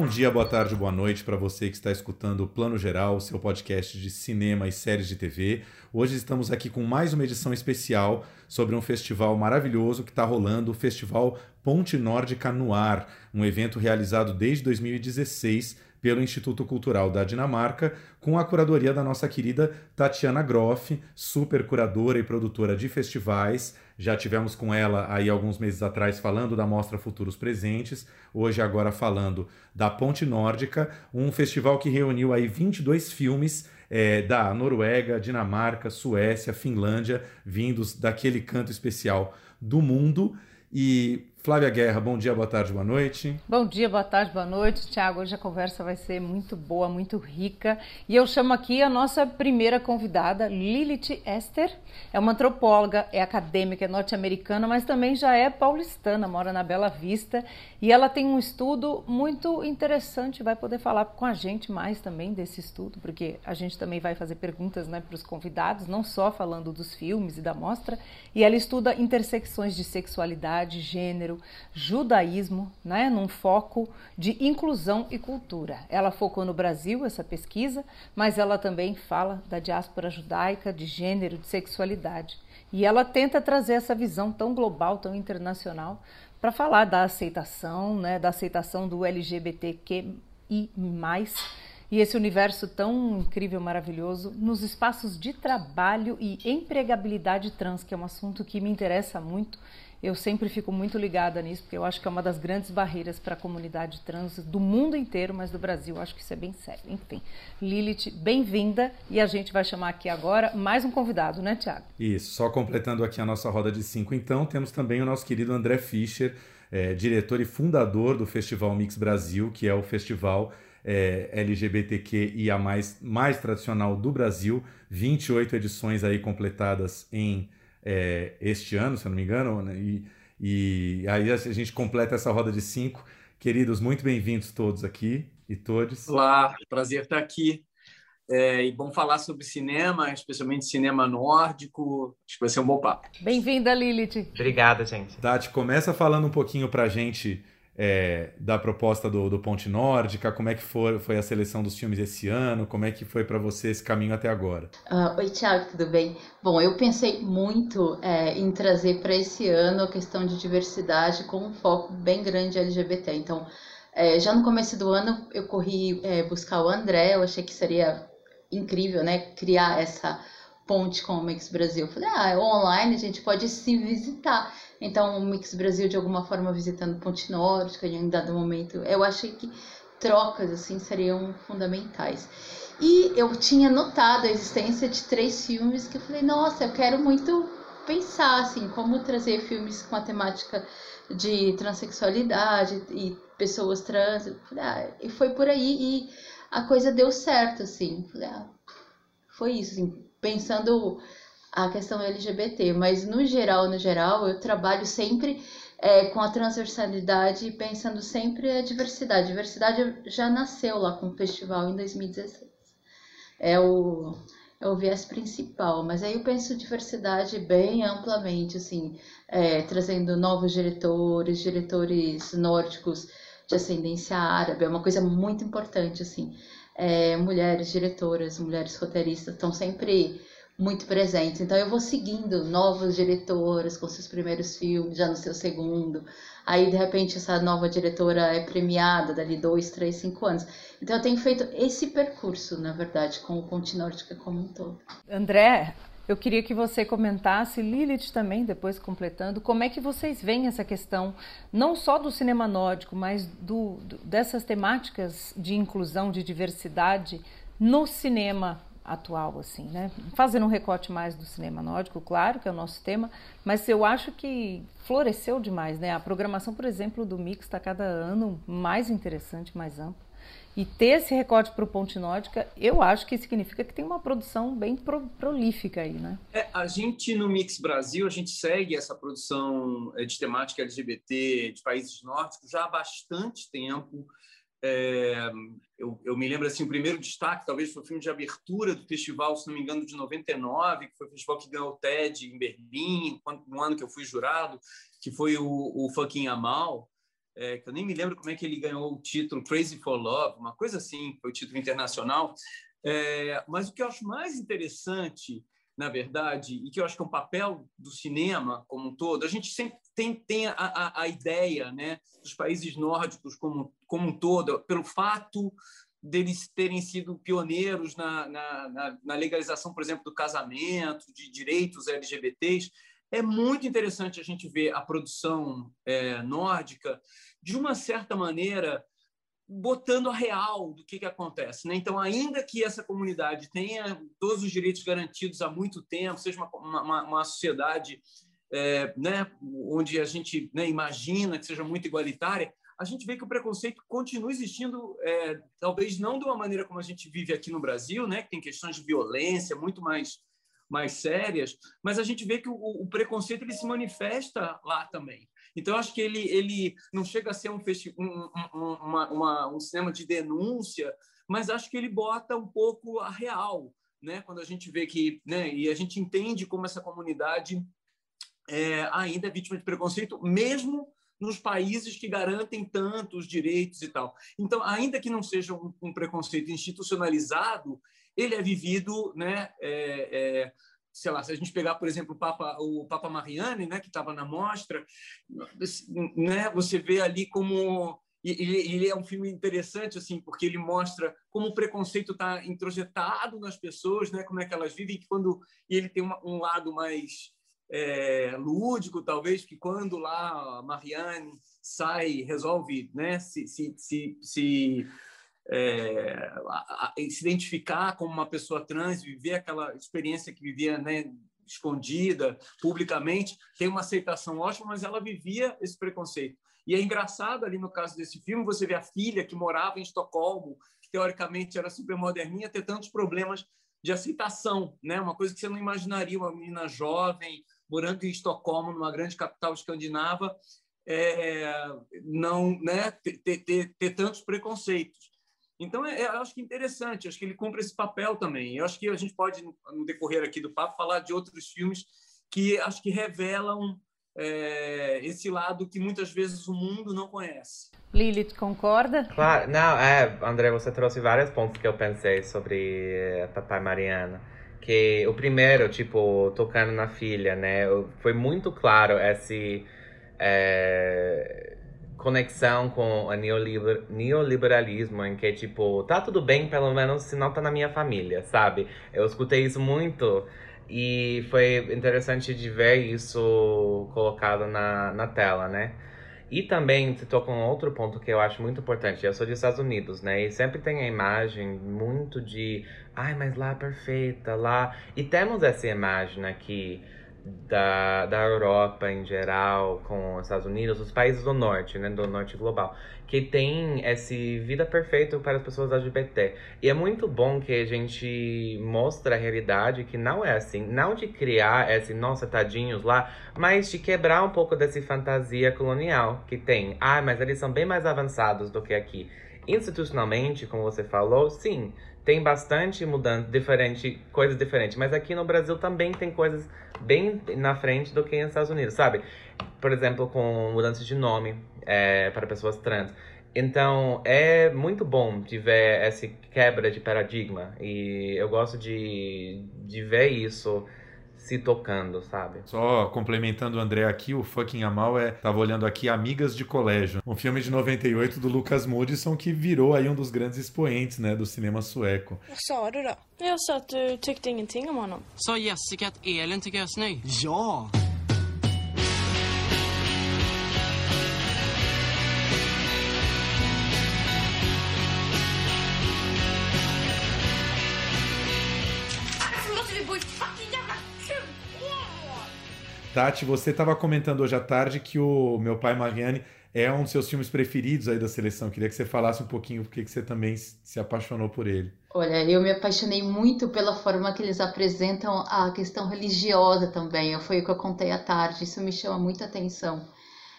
Bom dia, boa tarde, boa noite para você que está escutando o Plano Geral, seu podcast de cinema e séries de TV. Hoje estamos aqui com mais uma edição especial sobre um festival maravilhoso que está rolando, o Festival Ponte Nórdica no Ar, um evento realizado desde 2016 pelo Instituto Cultural da Dinamarca, com a curadoria da nossa querida Tatiana Groff, super curadora e produtora de festivais. Já tivemos com ela aí alguns meses atrás falando da Mostra Futuros Presentes, hoje agora falando da Ponte Nórdica, um festival que reuniu aí 22 filmes é, da Noruega, Dinamarca, Suécia, Finlândia, vindos daquele canto especial do mundo. E Flávia Guerra, bom dia, boa tarde, boa noite. Bom dia, boa tarde, boa noite. Tiago, hoje a conversa vai ser muito boa, muito rica. E eu chamo aqui a nossa primeira convidada, Lilith Esther. É uma antropóloga, é acadêmica, é norte-americana, mas também já é paulistana, mora na Bela Vista. E ela tem um estudo muito interessante, vai poder falar com a gente mais também desse estudo, porque a gente também vai fazer perguntas né, para os convidados, não só falando dos filmes e da mostra. E ela estuda intersecções de sexualidade, gênero, gênero, judaísmo, né, num foco de inclusão e cultura. Ela focou no Brasil essa pesquisa, mas ela também fala da diáspora judaica, de gênero, de sexualidade. E ela tenta trazer essa visão tão global, tão internacional, para falar da aceitação, né, da aceitação do LGBTQ e mais e esse universo tão incrível, maravilhoso, nos espaços de trabalho e empregabilidade trans, que é um assunto que me interessa muito eu sempre fico muito ligada nisso, porque eu acho que é uma das grandes barreiras para a comunidade trans do mundo inteiro, mas do Brasil, eu acho que isso é bem sério. Enfim, Lilith, bem-vinda e a gente vai chamar aqui agora mais um convidado, né, Tiago? Isso, só completando aqui a nossa roda de cinco, então, temos também o nosso querido André Fischer, é, diretor e fundador do Festival Mix Brasil, que é o festival é, LGBTQIA+, mais tradicional do Brasil, 28 edições aí completadas em é, este ano, se eu não me engano, né? e, e aí a gente completa essa roda de cinco. Queridos, muito bem-vindos todos aqui e todos. Olá, prazer estar aqui. É, e bom falar sobre cinema, especialmente cinema nórdico. Acho que vai ser um bom papo. Bem-vinda, Lilith. Obrigada, gente. Tati, começa falando um pouquinho para a gente é, da proposta do, do, Ponte Nórdica, como é que foi, a seleção dos filmes esse ano, como é que foi para você esse caminho até agora? Uh, oi, Tiago, tudo bem? Bom, eu pensei muito é, em trazer para esse ano a questão de diversidade com um foco bem grande LGBT. Então, é, já no começo do ano eu corri é, buscar o André, eu achei que seria incrível, né, criar essa ponte com o Mix Brasil. Falei, ah, online a gente pode se visitar. Então, o Mix Brasil, de alguma forma, visitando Ponte Nórdica em um dado momento, eu achei que trocas, assim, seriam fundamentais. E eu tinha notado a existência de três filmes que eu falei, nossa, eu quero muito pensar, assim, como trazer filmes com a temática de transexualidade e pessoas trans. Falei, ah, e foi por aí e a coisa deu certo, assim. Falei, ah, foi isso, assim, pensando a questão LGBT, mas no geral, no geral, eu trabalho sempre é, com a transversalidade, pensando sempre a diversidade. A diversidade já nasceu lá com o festival em 2016. É o, é o viés principal, mas aí eu penso diversidade bem amplamente, assim, é, trazendo novos diretores, diretores nórdicos de ascendência árabe, é uma coisa muito importante, assim. É, mulheres diretoras, mulheres roteiristas estão sempre muito presentes. Então eu vou seguindo novos diretoras com seus primeiros filmes, já no seu segundo. Aí de repente essa nova diretora é premiada dali dois, três, cinco anos. Então eu tenho feito esse percurso, na verdade, com o Ponte Nórdica como um todo. André, eu queria que você comentasse, Lilith também, depois completando, como é que vocês veem essa questão, não só do cinema nórdico, mas do, do dessas temáticas de inclusão, de diversidade no cinema atual, assim, né? Fazendo um recorte mais do cinema nórdico, claro, que é o nosso tema, mas eu acho que floresceu demais, né? A programação, por exemplo, do Mix está cada ano mais interessante, mais ampla. E ter esse recorte para o Ponte Nórdica, eu acho que significa que tem uma produção bem pro, prolífica aí, né? É, a gente, no Mix Brasil, a gente segue essa produção é, de temática LGBT de países nórdicos já há bastante tempo. É, eu, eu, me lembro assim, o primeiro destaque talvez foi o filme de abertura do festival, se não me engano, de 99, que foi o festival que ganhou o TED em Berlim, no ano que eu fui jurado, que foi o, o Fucking Amal, é, que eu nem me lembro como é que ele ganhou o título Crazy for Love, uma coisa assim, foi o título internacional. É, mas o que eu acho mais interessante, na verdade, e que eu acho que é um papel do cinema como um todo, a gente sempre tem, tem a, a, a ideia né, dos países nórdicos como, como um todo, pelo fato deles terem sido pioneiros na, na, na, legalização, por exemplo, do casamento, de direitos LGBTs, é muito interessante a gente ver a produção é, nórdica, de uma certa maneira, botando a real do que, que acontece. Né? Então, ainda que essa comunidade tenha todos os direitos garantidos há muito tempo, seja uma, uma, uma sociedade é, né, onde a gente né, imagina que seja muito igualitária, a gente vê que o preconceito continua existindo, é, talvez não de uma maneira como a gente vive aqui no Brasil, né, que tem questões de violência muito mais mais sérias, mas a gente vê que o, o preconceito ele se manifesta lá também. Então, acho que ele, ele não chega a ser um, um, um, uma, uma, um cinema de denúncia, mas acho que ele bota um pouco a real, né? quando a gente vê que. Né? E a gente entende como essa comunidade é, ainda é vítima de preconceito, mesmo nos países que garantem tantos direitos e tal. Então, ainda que não seja um, um preconceito institucionalizado, ele é vivido, né, é, é, sei lá, se a gente pegar, por exemplo, o Papa, o Papa Mariani, né, que estava na mostra, né, você vê ali como ele, ele, é um filme interessante assim, porque ele mostra como o preconceito está introjetado nas pessoas, né, como é que elas vivem, que quando e ele tem uma, um lado mais é, lúdico, talvez, que quando lá a Marianne sai, resolve né, se, se, se, se é, a, a, se identificar como uma pessoa trans, viver aquela experiência que vivia né, escondida publicamente, tem uma aceitação ótima, mas ela vivia esse preconceito. E é engraçado ali no caso desse filme, você vê a filha que morava em Estocolmo, que teoricamente era super moderninha, ter tantos problemas de aceitação, né? Uma coisa que você não imaginaria uma menina jovem morando em Estocolmo, numa grande capital escandinava, é, não, né? Ter, ter, ter tantos preconceitos. Então, é, é, eu acho que interessante, acho que ele cumpre esse papel também. Eu acho que a gente pode, no decorrer aqui do papo, falar de outros filmes que acho que revelam é, esse lado que muitas vezes o mundo não conhece. Lilith, concorda? Claro, não, é, André, você trouxe vários pontos que eu pensei sobre Papai Mariana. Que o primeiro, tipo, tocando na filha, né? Foi muito claro esse. É, conexão com o neoliber, neoliberalismo, em que, tipo, tá tudo bem, pelo menos se não tá na minha família, sabe? Eu escutei isso muito e foi interessante de ver isso colocado na, na tela, né? E também você tocou um outro ponto que eu acho muito importante. Eu sou dos Estados Unidos, né? E sempre tem a imagem muito de, ai, mas lá é perfeita, lá. E temos essa imagem aqui da, da Europa em geral, com os Estados Unidos, os países do norte, né, do norte global, que tem essa vida perfeita para as pessoas LGBT. E é muito bom que a gente mostre a realidade que não é assim, não de criar esse nossa tadinhos lá, mas de quebrar um pouco dessa fantasia colonial que tem. Ah, mas eles são bem mais avançados do que aqui. Institucionalmente, como você falou, sim, tem bastante mudança, diferente, coisas diferentes, mas aqui no Brasil também tem coisas bem na frente do que nos Estados Unidos, sabe? Por exemplo, com mudança de nome é, para pessoas trans. Então, é muito bom de ver essa quebra de paradigma. E eu gosto de, de ver isso se tocando, sabe? Só complementando o André aqui, o Fucking Amal é, tava olhando aqui, Amigas de Colégio, um filme de 98 do Lucas Moodysson que virou aí um dos grandes expoentes, né, do cinema sueco. Sa du då? Jag sa att du tyckte ingenting om honom. Sa Jessica att Elin tycker jag är snygg? Ja! Tati, você estava comentando hoje à tarde que o meu pai Mariani é um dos seus filmes preferidos aí da seleção. Queria que você falasse um pouquinho porque que você também se apaixonou por ele. Olha, eu me apaixonei muito pela forma que eles apresentam a questão religiosa também. Foi o que eu contei à tarde. Isso me chama muita atenção.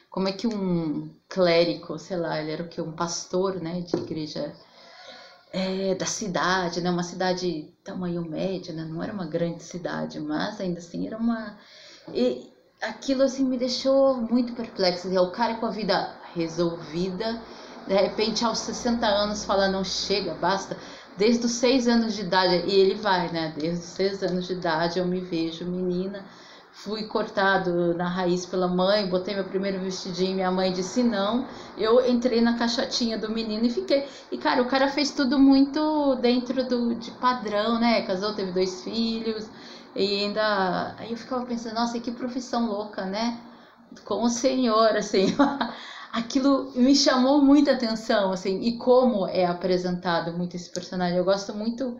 Como é que um clérigo, sei lá, ele era o que um pastor, né, de igreja é, da cidade, né, uma cidade tamanho médio, né, não era uma grande cidade, mas ainda assim era uma e aquilo assim me deixou muito perplexa. É o cara com a vida resolvida, de repente aos 60 anos fala não chega, basta. Desde os seis anos de idade e ele vai, né? Desde os seis anos de idade eu me vejo menina. Fui cortado na raiz pela mãe, botei meu primeiro vestidinho, minha mãe disse não. Eu entrei na caixotinha do menino e fiquei. E cara, o cara fez tudo muito dentro do de padrão, né? Casou, teve dois filhos, e ainda. Aí eu ficava pensando, nossa, que profissão louca, né? Com o senhor, assim. Aquilo me chamou muita atenção, assim, e como é apresentado muito esse personagem. Eu gosto muito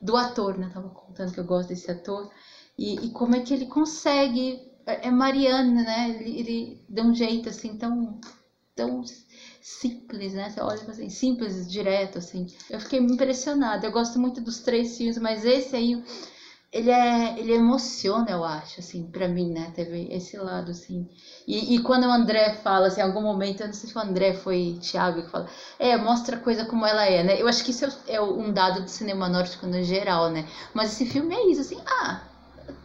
do ator, né? Tava contando que eu gosto desse ator. E, e como é que ele consegue. É, é Mariana, né? Ele, ele dá um jeito, assim, tão. tão simples, né? Você olha assim, simples, direto, assim. Eu fiquei impressionada. Eu gosto muito dos três filmes, mas esse aí ele é ele emociona eu acho assim para mim né? Teve esse lado assim. E, e quando o André fala assim em algum momento eu não sei se o André foi Thiago que fala é mostra a coisa como ela é né? Eu acho que isso é um dado do cinema nórdico no geral né? Mas esse filme é isso assim ah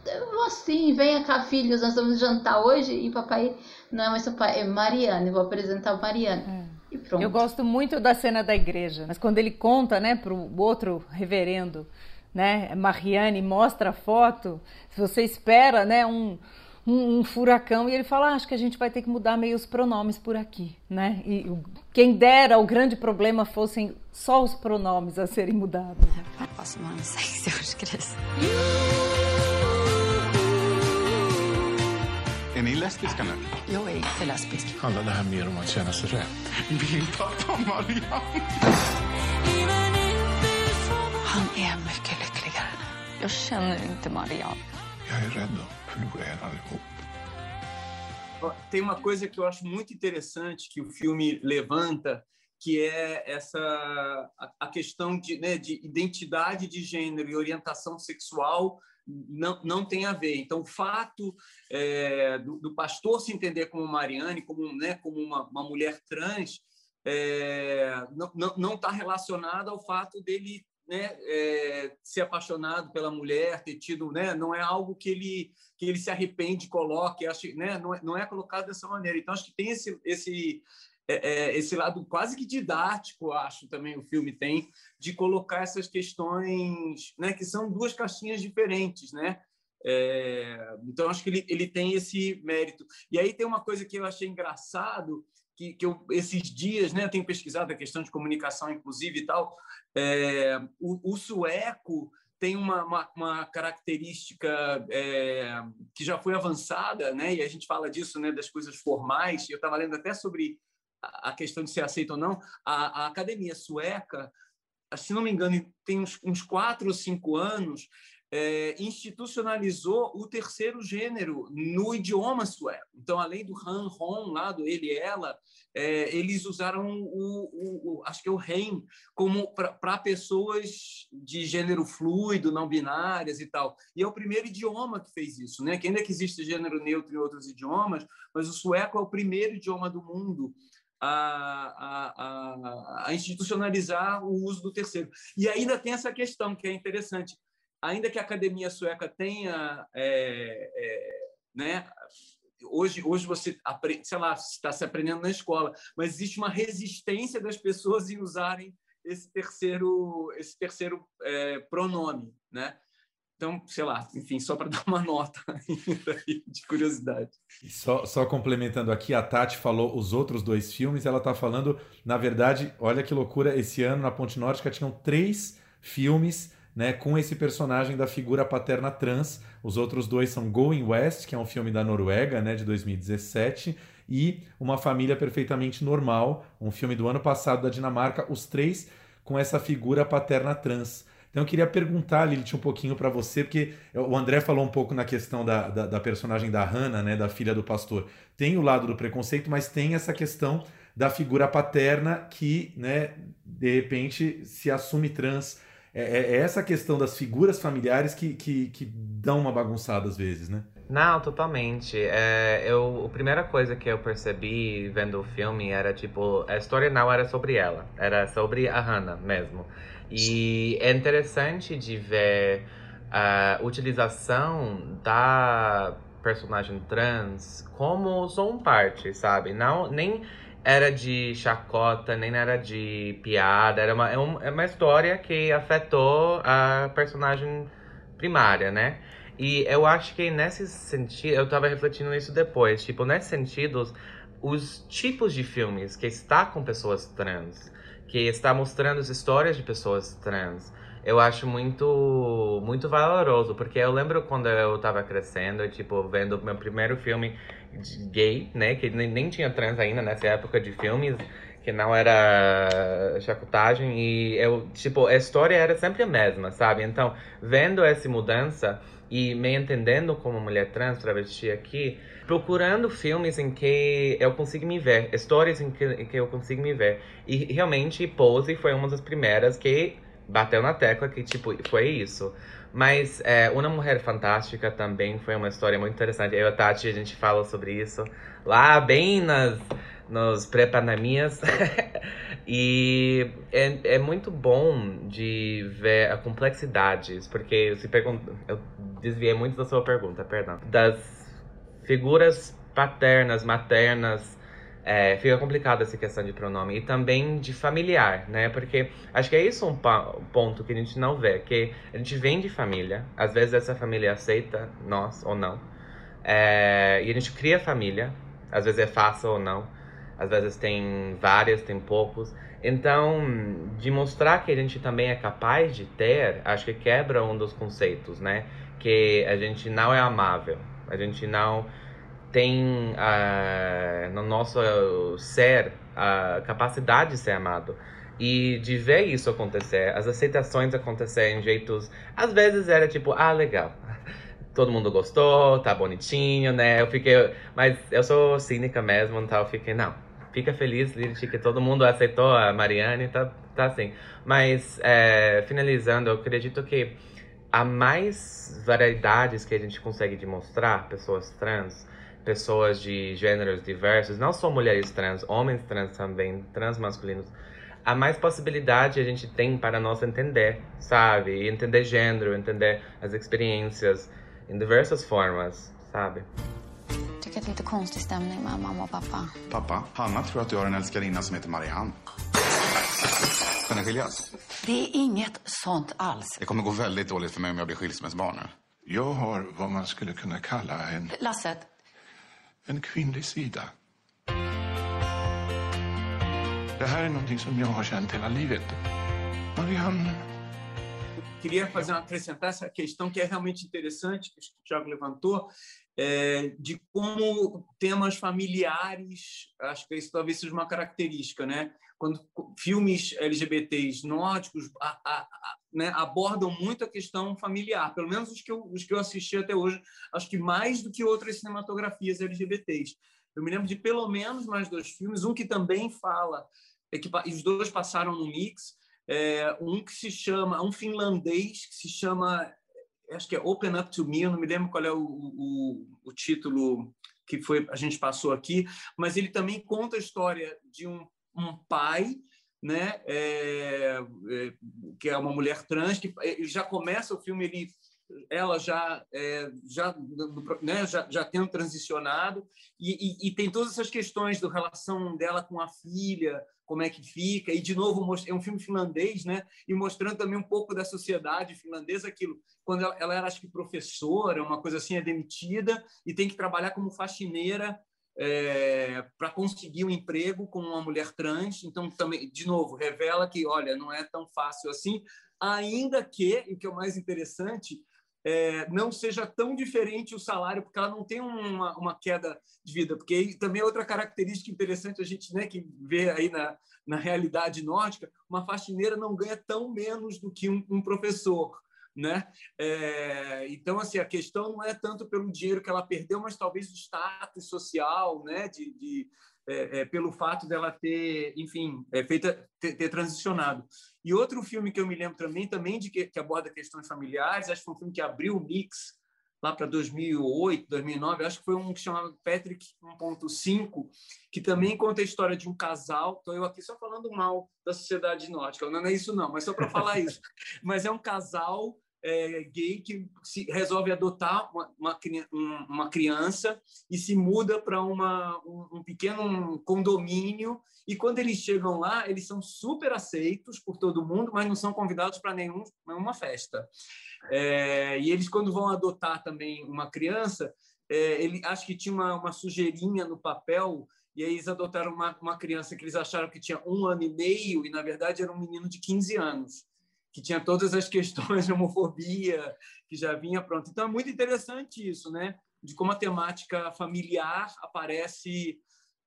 eu vou assim venha cá filhos nós vamos jantar hoje e papai não é mais seu pai é Mariana eu vou apresentar o Mariana é. E pronto. Eu gosto muito da cena da igreja, mas quando ele conta, né, pro outro reverendo, né? Mariane mostra a foto, se você espera, né, um, um, um, furacão e ele fala, ah, acho que a gente vai ter que mudar meio os pronomes por aqui, né? E quem dera o grande problema fossem só os pronomes a serem mudados. Är ni lesbiska nu? Jag är inte lesbisk. Handlar det här mer om att känna sig rätt? Min pappa Marianne! Han är mycket lyckligare nu. Jag känner inte Marianne. Jag är rädd att förlora er allihop. Tem uma coisa que eu acho muito interessante que o filme levanta, que é essa a, a questão de, né, de identidade de gênero e orientação sexual não, não tem a ver. Então, o fato é, do, do, pastor se entender como Mariane, como, né, como uma, uma mulher trans, é, não está relacionado ao fato dele né, é, ser apaixonado pela mulher, ter tido, né, não é algo que ele que ele se arrepende, coloque, acho, né, não é, não é colocado dessa maneira. Então acho que tem esse esse é, é, esse lado quase que didático, acho também o filme tem de colocar essas questões, né, que são duas caixinhas diferentes, né? É, então acho que ele, ele tem esse mérito. E aí tem uma coisa que eu achei engraçado que, que eu, esses dias, né, tenho pesquisado a questão de comunicação inclusive e tal, é, o, o, sueco tem uma, uma, uma característica é, que já foi avançada, né, e a gente fala disso, né, das coisas formais, eu estava lendo até sobre a questão de ser aceito ou não, a, a academia sueca, se não me engano, tem uns, uns quatro ou cinco anos, é, institucionalizou o terceiro gênero no idioma sueco. Então, além do han, hon, lá do ele ela, é, eles usaram o, o, o, acho que é o REM, como para pessoas de gênero fluido, não binárias e tal. E é o primeiro idioma que fez isso, né? Que ainda que existe gênero neutro em outros idiomas, mas o sueco é o primeiro idioma do mundo a, a, a, institucionalizar o uso do terceiro. E ainda tem essa questão que é interessante ainda que a academia sueca tenha, é, é, né, hoje, hoje você, sei lá, está se aprendendo na escola, mas existe uma resistência das pessoas em usarem esse terceiro, esse terceiro é, pronome, né? Então, sei lá, enfim, só para dar uma nota de curiosidade. Só, só, complementando aqui, a Tati falou os outros dois filmes, ela está falando, na verdade, olha que loucura, esse ano na Ponte Nórdica tinham três filmes né, com esse personagem da figura paterna trans. Os outros dois são Going West, que é um filme da Noruega, né, de 2017, e Uma Família Perfeitamente Normal, um filme do ano passado da Dinamarca, os três com essa figura paterna trans. Então eu queria perguntar, Lilith, um pouquinho para você, porque o André falou um pouco na questão da, da, da, personagem da Hannah, né, da filha do pastor. Tem o lado do preconceito, mas tem essa questão da figura paterna que, né, de repente se assume trans. É, é, é essa questão das figuras familiares que, que, que dão uma bagunçada às vezes, né? Não, totalmente. É, eu, a primeira coisa que eu percebi vendo o filme era tipo, a história não era sobre ela, era sobre a Hannah mesmo. E é interessante de ver a utilização da personagem trans como só um parte, sabe? Não, nem era de chacota, nem era de piada, era uma, é, é uma história que afetou a personagem primária, né? E eu acho que nesse sentido, eu tava refletindo nisso depois, tipo, nesse sentido, os tipos de filmes que está com pessoas trans, que está mostrando as histórias de pessoas trans, eu acho muito muito valoroso, porque eu lembro quando eu tava crescendo, tipo, vendo meu primeiro filme gay, né, que nem, nem tinha trans ainda nessa época de filmes, que não era chacotagem e eu, tipo, a história era sempre a mesma, sabe? Então, vendo essa mudança, e me entendendo como mulher trans, travesti aqui, procurando filmes em que eu consigo me ver, histórias em que, em que eu consigo me ver. E realmente Pose foi uma das primeiras que bateu na tecla que, tipo, foi isso. Mas é, Uma Mulher Fantástica também foi uma história muito interessante. Eu e a Tati, a gente fala sobre isso lá bem nas, nos pré-pandemias. e é, é muito bom de ver a complexidades, porque se eu desviei muito da sua pergunta, perdão. Das figuras paternas, maternas, é, fica complicado essa questão de pronome. E também de familiar, né? Porque acho que é isso um ponto que a gente não vê. Que a gente vem de família, às vezes essa família aceita nós ou não. É, e a gente cria família, às vezes é fácil ou não. Às vezes tem várias, tem poucos. Então, de mostrar que a gente também é capaz de ter, acho que quebra um dos conceitos, né? que a gente não é amável, a gente não tem uh, no nosso ser a capacidade de ser amado. E de ver isso acontecer, as aceitações acontecerem em jeitos. Às vezes era tipo, ah, legal. Todo mundo gostou, tá bonitinho, né? Eu fiquei. Mas eu sou cínica mesmo, então eu fiquei, não. Fica feliz, Lilith, que todo mundo aceitou a Mariane, tá, tá assim. Mas, é, finalizando, eu acredito que há mais variedades que a gente consegue demonstrar, pessoas trans, pessoas de gêneros diversos, não só mulheres trans, homens trans também, trans masculinos, há mais possibilidade a gente tem para nós entender, sabe? Entender gênero, entender as experiências em diversas formas, sabe? Tycker att det är lite konstig stämning med mamma och pappa. Pappa, Hanna tror att du har en älskarinna som heter Marianne. Ska ni skiljas? Det är inget sånt alls. Det kommer gå väldigt dåligt för mig om jag blir skilsmässobarn nu. Jag har vad man skulle kunna kalla en... Lasse. En kvinnlig sida. Det här är någonting som jag har känt hela livet. Marianne. Queria fazer acrescentar essa questão que é realmente interessante, que o Thiago levantou, é, de como temas familiares, acho que isso talvez seja uma característica, né? quando filmes LGBTs nórdicos a, a, né, abordam muito a questão familiar, pelo menos os que, eu, os que eu assisti até hoje, acho que mais do que outras cinematografias LGBTs. Eu me lembro de pelo menos mais dois filmes, um que também fala, é que os dois passaram no mix, é, um que se chama, um finlandês que se chama, acho que é Open Up to Me, eu não me lembro qual é o, o, o título que foi a gente passou aqui, mas ele também conta a história de um um pai, né, é, é, que é uma mulher trans, que já começa o filme ele ela já é, já, né, já já tendo transicionado e, e, e, tem todas essas questões da relação dela com a filha como é que fica e de novo é um filme finlandês né e mostrando também um pouco da sociedade finlandesa aquilo quando ela, ela era acho que professora uma coisa assim é demitida e tem que trabalhar como faxineira é, para conseguir um emprego com uma mulher trans. Então, também, de novo, revela que, olha, não é tão fácil assim, ainda que, e o que é o mais interessante, é, não seja tão diferente o salário, porque ela não tem uma, uma queda de vida. Porque aí também é outra característica interessante a gente né, que vê aí na, na realidade nórdica, uma faxineira não ganha tão menos do que um, um professor. Né? É, então, assim, a questão não é tanto pelo dinheiro que ela perdeu, mas talvez o status social, né? de, de é, é, pelo fato dela ter, enfim, é, feita, ter, ter, transicionado. E outro filme que eu me lembro também, também de que, que aborda questões familiares, acho que foi um filme que abriu o mix lá para 2008, 2009, acho que foi um que chamava Patrick 1.5, que também conta a história de um casal. Estou eu aqui só falando mal da sociedade nórdica, não é isso não, mas só para falar isso. Mas é um casal é, gay que se, resolve adotar uma, uma, uma, criança e se muda para um, um pequeno condomínio. E quando eles chegam lá, eles são super aceitos por todo mundo, mas não são convidados para nenhum, nenhuma festa. É, e eles, quando vão adotar também uma criança, é, ele acho que tinha uma, uma sujeirinha no papel e aí eles adotaram uma, uma criança que eles acharam que tinha um ano e meio e na verdade era um menino de 15 anos que tinha todas as questões de homofobia que já vinha pronto. Então é muito interessante isso, né? De como a temática familiar aparece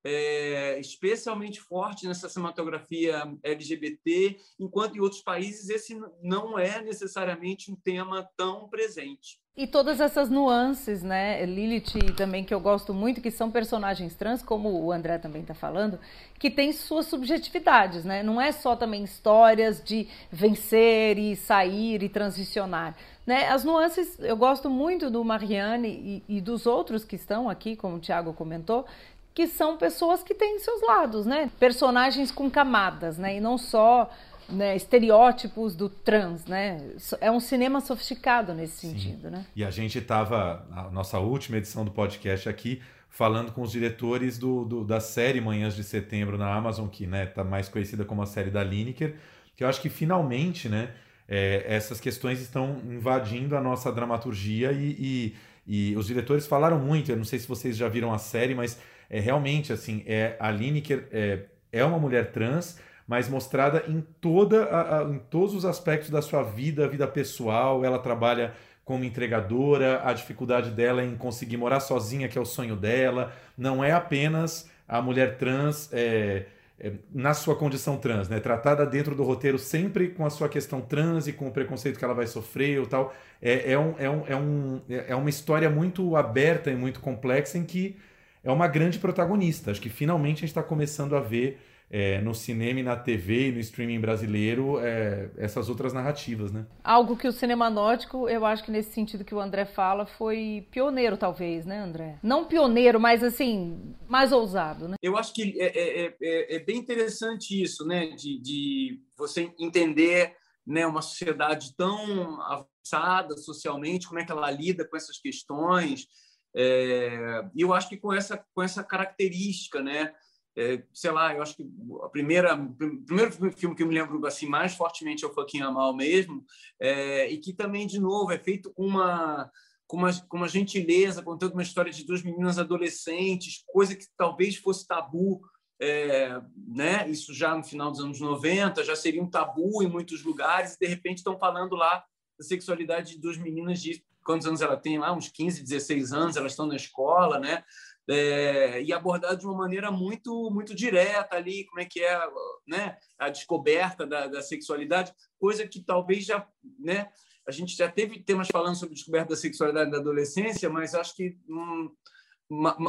é, especialmente forte nessa cinematografia LGBT, enquanto em outros países esse não é necessariamente um tema tão presente. E todas essas nuances, né, Lilith também que eu gosto muito, que são personagens trans, como o André também está falando, que tem suas subjetividades, né? Não é só também histórias de vencer e sair e transicionar, né? As nuances, eu gosto muito do Marianne e, e dos outros que estão aqui, como o Thiago comentou, que são pessoas que têm seus lados, né? Personagens com camadas, né? E não só né, estereótipos do trans, né? É um cinema sofisticado nesse Sim. sentido, né? E a gente estava, na nossa última edição do podcast aqui, falando com os diretores do, do, da série Manhãs de Setembro na Amazon, que né, tá mais conhecida como a série da Lineker, que eu acho que finalmente, né, é, essas questões estão invadindo a nossa dramaturgia e, e, e, os diretores falaram muito, eu não sei se vocês já viram a série, mas é realmente assim, é, a Lineker é, é uma mulher trans, mas mostrada em, toda a, a, em todos os aspectos da sua vida, vida pessoal. Ela trabalha como entregadora, a dificuldade dela em conseguir morar sozinha, que é o sonho dela. Não é apenas a mulher trans é, é, na sua condição trans, né? Tratada dentro do roteiro sempre com a sua questão trans e com o preconceito que ela vai sofrer ou tal. É, é, um, é, um, é, um, é uma história muito aberta e muito complexa em que é uma grande protagonista. Acho que finalmente a gente está começando a ver é, no cinema e na TV e no streaming brasileiro é, essas outras narrativas, né? Algo que o cinema nórdico, eu acho que nesse sentido que o André fala, foi pioneiro, talvez, né, André? Não pioneiro, mas assim, mais ousado, né? Eu acho que é, é, é, é bem interessante isso, né? De, de você entender né, uma sociedade tão avançada socialmente, como é que ela lida com essas questões. É, e eu acho que com essa, com essa característica, né? É, sei lá, eu acho que a primeira, o primeiro filme que eu me lembro assim mais fortemente é o Fucking Amal mesmo, é, e que também, de novo, é feito com uma, com uma, com uma gentileza, contando uma história de duas meninas adolescentes, coisa que talvez fosse tabu, é, né? isso já no final dos anos 90, já seria um tabu em muitos lugares, e de repente estão falando lá da sexualidade de duas meninas de quantos anos ela tem lá, uns 15, 16 anos, elas estão na escola, né? é, e abordado de uma maneira muito muito direta ali, como é que é né, a descoberta da, da sexualidade, coisa que talvez já, né, a gente já teve temas falando sobre descoberta da sexualidade da adolescência, mas acho que hum,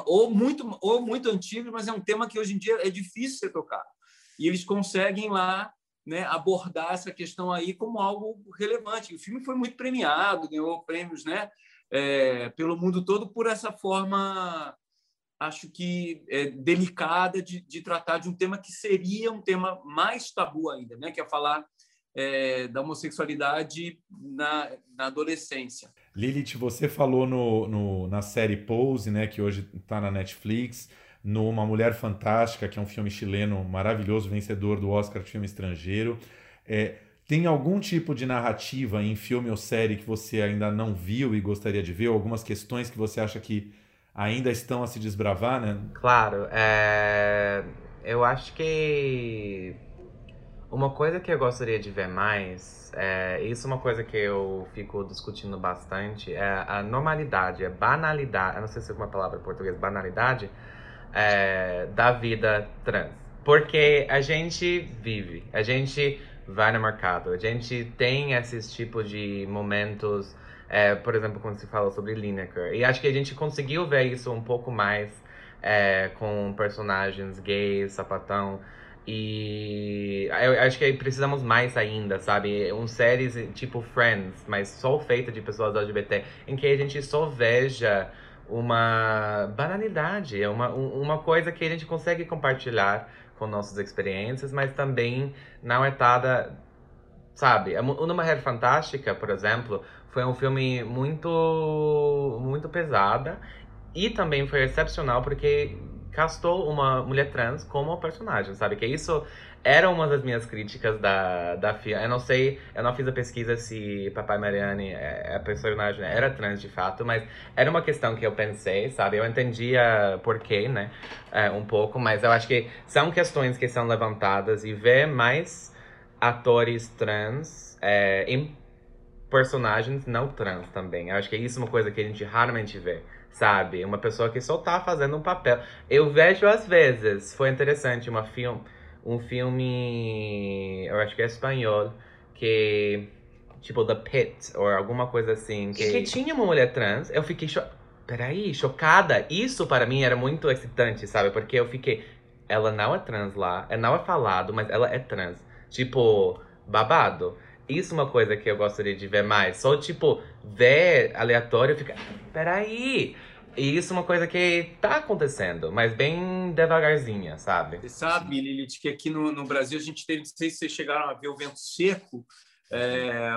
ou muito ou muito antigo, mas é um tema que hoje em dia é difícil ser tocado. E eles conseguem lá né, abordar essa questão aí como algo relevante. O filme foi muito premiado, ganhou prêmios, né, é, pelo mundo todo por essa forma acho que é delicada de, de, tratar de um tema que seria um tema mais tabu ainda, né? que é falar é, da homossexualidade na, na, adolescência. Lilith, você falou no, no, na série Pose, né, que hoje está na Netflix, no Uma Mulher Fantástica, que é um filme chileno maravilhoso, vencedor do Oscar de filme estrangeiro. É, tem algum tipo de narrativa em filme ou série que você ainda não viu e gostaria de ver? Algumas questões que você acha que ainda estão a se desbravar, né? Claro. É... Eu acho que Uma coisa que eu gostaria de ver mais, é, isso é uma coisa que eu fico discutindo bastante, é a normalidade, a banalidade, eu não sei se é uma palavra em português, banalidade, é, da vida trans. Porque a gente vive, a gente vai no mercado, a gente tem esses tipos de momentos, é, por exemplo, quando se fala sobre Lineker. E acho que a gente conseguiu ver isso um pouco mais é, com personagens gays, sapatão. E eu acho que precisamos mais ainda, sabe? Um séries tipo Friends, mas só feita de pessoas LGBT, em que a gente só veja uma banalidade, é uma, uma coisa que a gente consegue compartilhar com nossas experiências, mas também não é dada, sabe? Uma Mulher Fantástica, por exemplo, foi um filme muito, muito pesada e também foi excepcional porque castou uma mulher trans como personagem, sabe? Que isso era uma das minhas críticas da, da filme. Eu não sei, eu não fiz a pesquisa se Papai Mariane, é, a personagem, era trans de fato, mas era uma questão que eu pensei, sabe? Eu entendia porquê, né? É, um pouco, mas eu acho que são questões que são levantadas e ver mais atores trans é, em personagens não trans também. Eu acho que isso é uma coisa que a gente raramente vê sabe? Uma pessoa que só tá fazendo um papel. Eu vejo às vezes, foi interessante, uma film, um filme, eu acho que é espanhol, que tipo The Pit ou alguma coisa assim, que, que tinha uma mulher trans. Eu fiquei cho... peraí, chocada. Isso para mim era muito excitante, sabe? Porque eu fiquei, ela não é trans lá, é não é falado, mas ela é trans. Tipo, babado. Isso é uma coisa que eu gostaria de ver mais. Só, tipo, ver aleatório e ficar. Peraí! E isso é uma coisa que tá acontecendo, mas bem devagarzinha, sabe? Você sabe, Lilith, que aqui no, no Brasil a gente teve, não sei se vocês chegaram a ver o Vento Seco, é,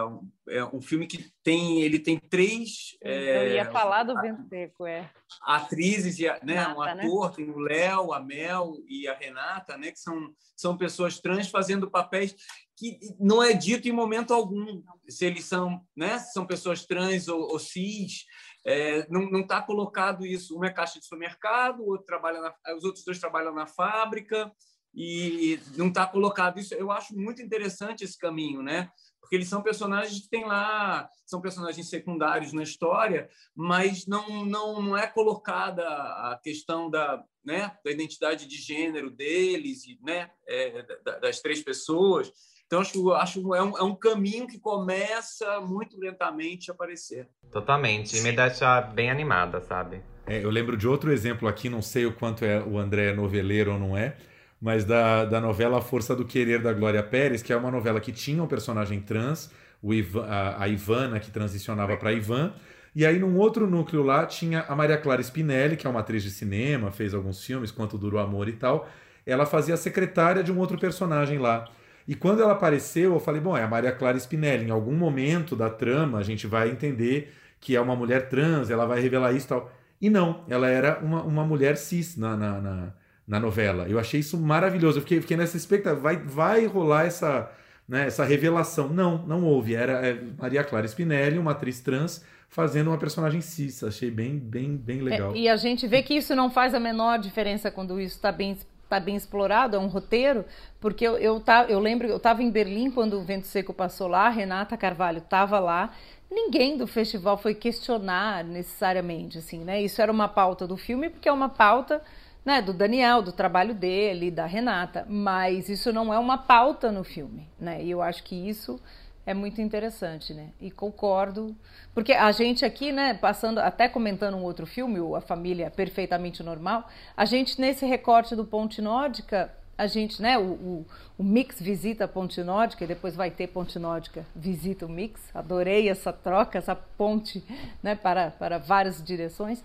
é, um filme que tem ele tem três é, eu ia falar do Vento Seco é atrizes e né Renata, um né? ator né? tem o Léo a Mel e a Renata né que são são pessoas trans fazendo papéis que não é dito em momento algum se eles são né são pessoas trans ou, ou cis é, não está colocado isso. Um é caixa de supermercado outro trabalha na, os outros dois trabalham na fábrica e não está colocado isso. Eu acho muito interessante esse caminho né? Porque eles são personagens que têm lá, são personagens secundários na história, mas não, não, não é colocada a questão da, né, da identidade de gênero deles, né, é, das três pessoas. Então, acho, acho é um, é um caminho que começa muito lentamente a aparecer. Totalmente, e me deixa bem animada, sabe? É, eu lembro de outro exemplo aqui, não sei o quanto é o André é noveleiro ou não é, mas da, da novela A Força do Querer da Glória Pérez, que é uma novela que tinha um personagem trans, o Ivan, a, a Ivana, que transicionava para Ivan. E aí, num outro núcleo lá, tinha a Maria Clara Spinelli, que é uma atriz de cinema, fez alguns filmes, Quanto Dura o Amor e tal. Ela fazia a secretária de um outro personagem lá. E quando ela apareceu, eu falei, bom, é a Maria Clara Spinelli. Em algum momento da trama, a gente vai entender que é uma mulher trans, ela vai revelar isso e tal. E não, ela era uma, uma mulher cis na, na, na na novela. Eu achei isso maravilhoso. Eu fiquei, fiquei nessa expectativa. Vai, vai rolar essa, né, essa revelação. Não, não houve. Era é, Maria Clara Spinelli, uma atriz trans, fazendo uma personagem cis. Achei bem, bem, bem legal. É, e a gente vê que isso não faz a menor diferença quando isso está bem está bem explorado, é um roteiro, porque eu, eu, tá, eu lembro, eu estava em Berlim quando o Vento Seco passou lá, Renata Carvalho estava lá, ninguém do festival foi questionar necessariamente, assim, né? Isso era uma pauta do filme, porque é uma pauta né, do Daniel, do trabalho dele, da Renata, mas isso não é uma pauta no filme, né? E eu acho que isso é muito interessante, né? E concordo, porque a gente aqui, né, passando, até comentando um outro filme, A Família Perfeitamente Normal, a gente nesse recorte do Ponte Nórdica, a gente, né, o, o, o, Mix visita a Ponte Nórdica e depois vai ter Ponte Nórdica visita o Mix. Adorei essa troca, essa ponte, né, para, para várias direções